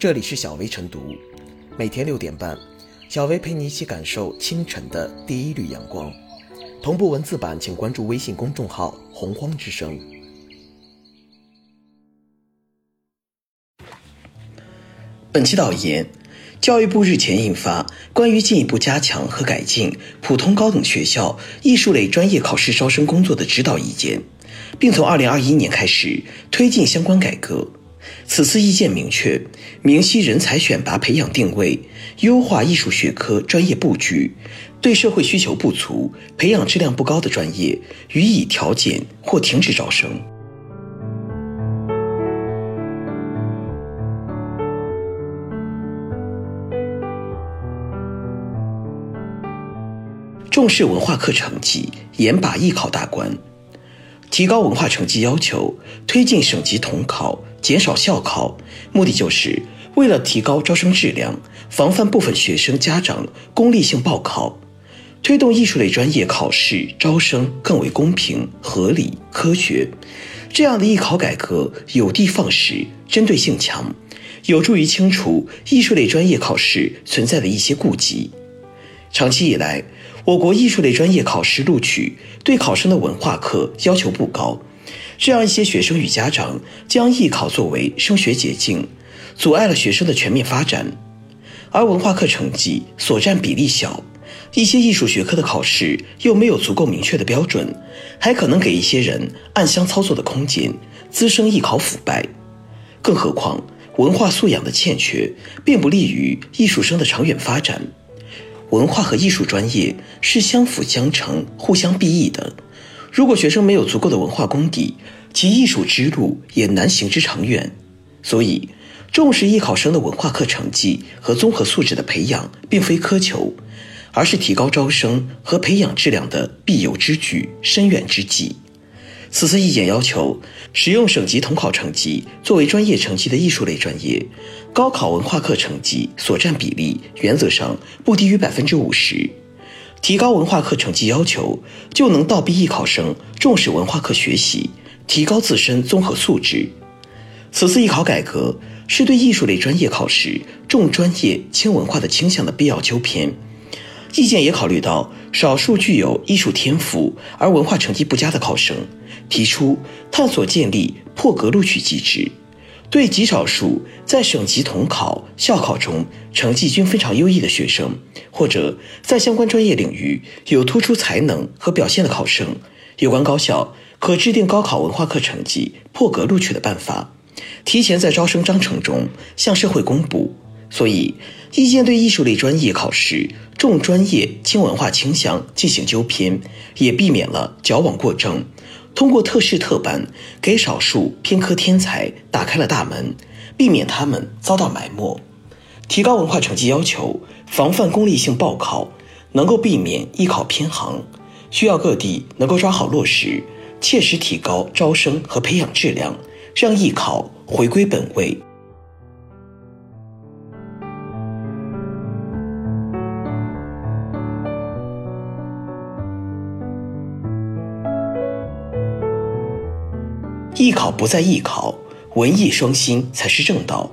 这里是小薇晨读，每天六点半，小薇陪你一起感受清晨的第一缕阳光。同步文字版，请关注微信公众号“洪荒之声”。本期导言：教育部日前印发《关于进一步加强和改进普通高等学校艺术类专业考试招生工作的指导意见》，并从二零二一年开始推进相关改革。此次意见明确，明晰人才选拔培养定位，优化艺术学科专业布局，对社会需求不足、培养质量不高的专业予以调减或停止招生。重视文化课成绩，严把艺考大关，提高文化成绩要求，推进省级统考。减少校考，目的就是为了提高招生质量，防范部分学生家长功利性报考，推动艺术类专业考试招生更为公平、合理、科学。这样的艺考改革有的放矢，针对性强，有助于清除艺术类专业考试存在的一些痼疾。长期以来，我国艺术类专业考试录取对考生的文化课要求不高。这样一些学生与家长将艺考作为升学捷径，阻碍了学生的全面发展。而文化课成绩所占比例小，一些艺术学科的考试又没有足够明确的标准，还可能给一些人暗箱操作的空间，滋生艺考腐败。更何况，文化素养的欠缺，并不利于艺术生的长远发展。文化和艺术专业是相辅相成、互相裨益的。如果学生没有足够的文化功底，其艺术之路也难行之长远。所以，重视艺考生的文化课成绩和综合素质的培养，并非苛求，而是提高招生和培养质量的必由之举、深远之计。此次意见要求，使用省级统考成绩作为专业成绩的艺术类专业，高考文化课成绩所占比例原则上不低于百分之五十。提高文化课成绩要求，就能倒逼艺考生重视文化课学习，提高自身综合素质。此次艺考改革是对艺术类专业考试重专业轻文化的倾向的必要纠偏。意见也考虑到少数具有艺术天赋而文化成绩不佳的考生，提出探索建立破格录取机制。对极少数在省级统考、校考中成绩均非常优异的学生，或者在相关专业领域有突出才能和表现的考生，有关高校可制定高考文化课成绩破格录取的办法，提前在招生章程中向社会公布。所以，意见对艺术类专业考试重专业轻文化倾向进行纠偏，也避免了矫枉过正。通过特事特办，给少数偏科天才打开了大门，避免他们遭到埋没。提高文化成绩要求，防范功利性报考，能够避免艺考偏行。需要各地能够抓好落实，切实提高招生和培养质量，让艺考回归本位。艺考不在艺考，文艺双馨才是正道。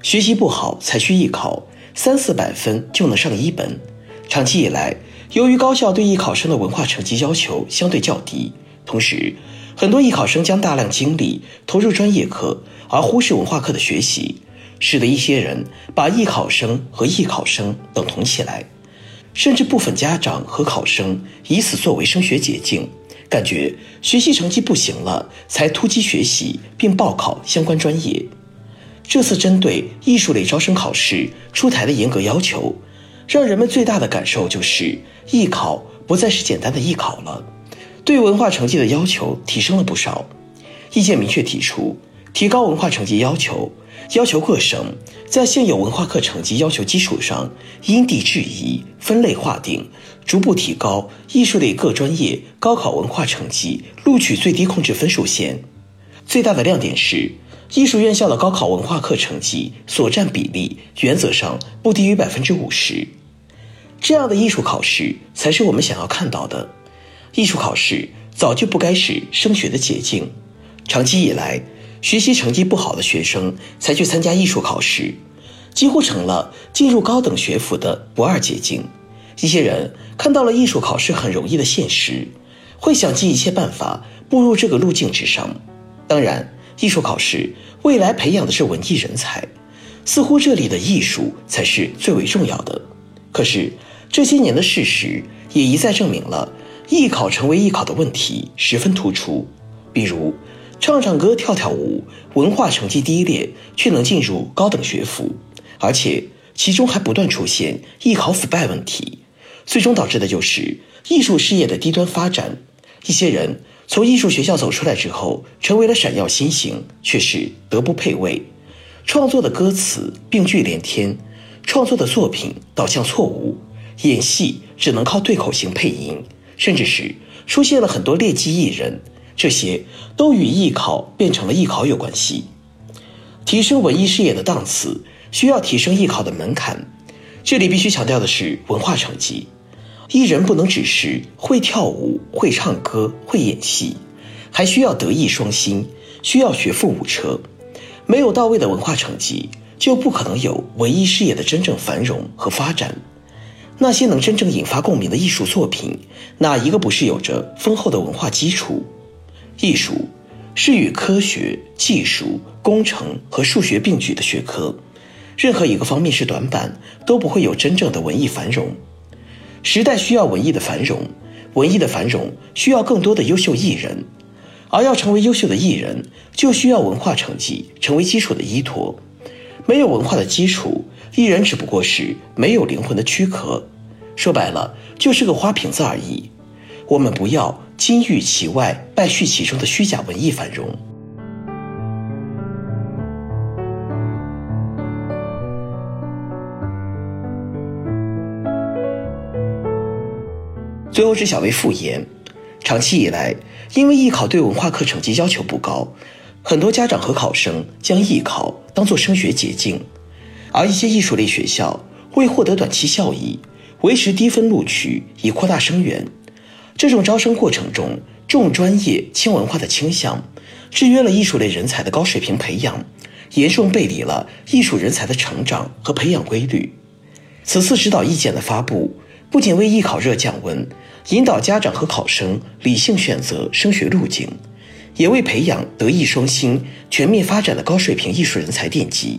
学习不好才去艺考，三四百分就能上一本。长期以来，由于高校对艺考生的文化成绩要求相对较低，同时很多艺考生将大量精力投入专业课，而忽视文化课的学习，使得一些人把艺考生和艺考生等同起来，甚至部分家长和考生以此作为升学捷径。感觉学习成绩不行了，才突击学习并报考相关专业。这次针对艺术类招生考试出台的严格要求，让人们最大的感受就是艺考不再是简单的艺考了，对文化成绩的要求提升了不少。意见明确提出，提高文化成绩要求。要求各省在现有文化课成绩要求基础上，因地制宜分类划定，逐步提高艺术类各专业高考文化成绩录取最低控制分数线。最大的亮点是，艺术院校的高考文化课成绩所占比例原则上不低于百分之五十。这样的艺术考试才是我们想要看到的。艺术考试早就不该是升学的捷径，长期以来。学习成绩不好的学生才去参加艺术考试，几乎成了进入高等学府的不二捷径。一些人看到了艺术考试很容易的现实，会想尽一切办法步入这个路径之上。当然，艺术考试未来培养的是文艺人才，似乎这里的艺术才是最为重要的。可是这些年的事实也一再证明了艺考成为艺考的问题十分突出，比如。唱唱歌、跳跳舞，文化成绩低劣却能进入高等学府，而且其中还不断出现艺考腐败问题，最终导致的就是艺术事业的低端发展。一些人从艺术学校走出来之后，成为了闪耀新星，却是德不配位，创作的歌词病句连天，创作的作品导向错误，演戏只能靠对口型配音，甚至是出现了很多劣迹艺人。这些都与艺考变成了艺考有关系。提升文艺事业的档次，需要提升艺考的门槛。这里必须强调的是文化成绩。艺人不能只是会跳舞、会唱歌、会演戏，还需要德艺双馨，需要学富五车。没有到位的文化成绩，就不可能有文艺事业的真正繁荣和发展。那些能真正引发共鸣的艺术作品，哪一个不是有着丰厚的文化基础？艺术是与科学、技术、工程和数学并举的学科，任何一个方面是短板，都不会有真正的文艺繁荣。时代需要文艺的繁荣，文艺的繁荣需要更多的优秀艺人，而要成为优秀的艺人，就需要文化成绩成为基础的依托。没有文化的基础，艺人只不过是没有灵魂的躯壳，说白了就是个花瓶子而已。我们不要。金玉其外，败絮其中的虚假文艺繁荣。最后是小薇复言，长期以来，因为艺考对文化课成绩要求不高，很多家长和考生将艺考当做升学捷径，而一些艺术类学校为获得短期效益，维持低分录取以扩大生源。这种招生过程中重专业轻文化的倾向，制约了艺术类人才的高水平培养，严重背离了艺术人才的成长和培养规律。此次指导意见的发布，不仅为艺考热降温，引导家长和考生理性选择升学路径，也为培养德艺双馨、全面发展的高水平艺术人才奠基。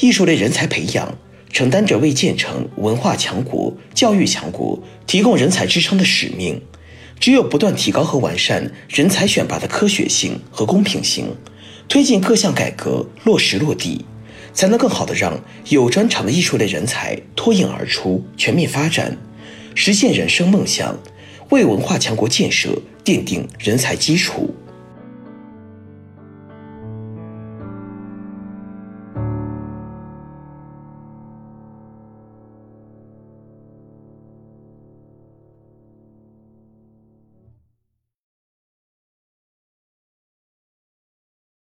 艺术类人才培养。承担着为建成文化强国、教育强国提供人才支撑的使命。只有不断提高和完善人才选拔的科学性和公平性，推进各项改革落实落地，才能更好的让有专长的艺术类人才脱颖而出、全面发展，实现人生梦想，为文化强国建设奠定人才基础。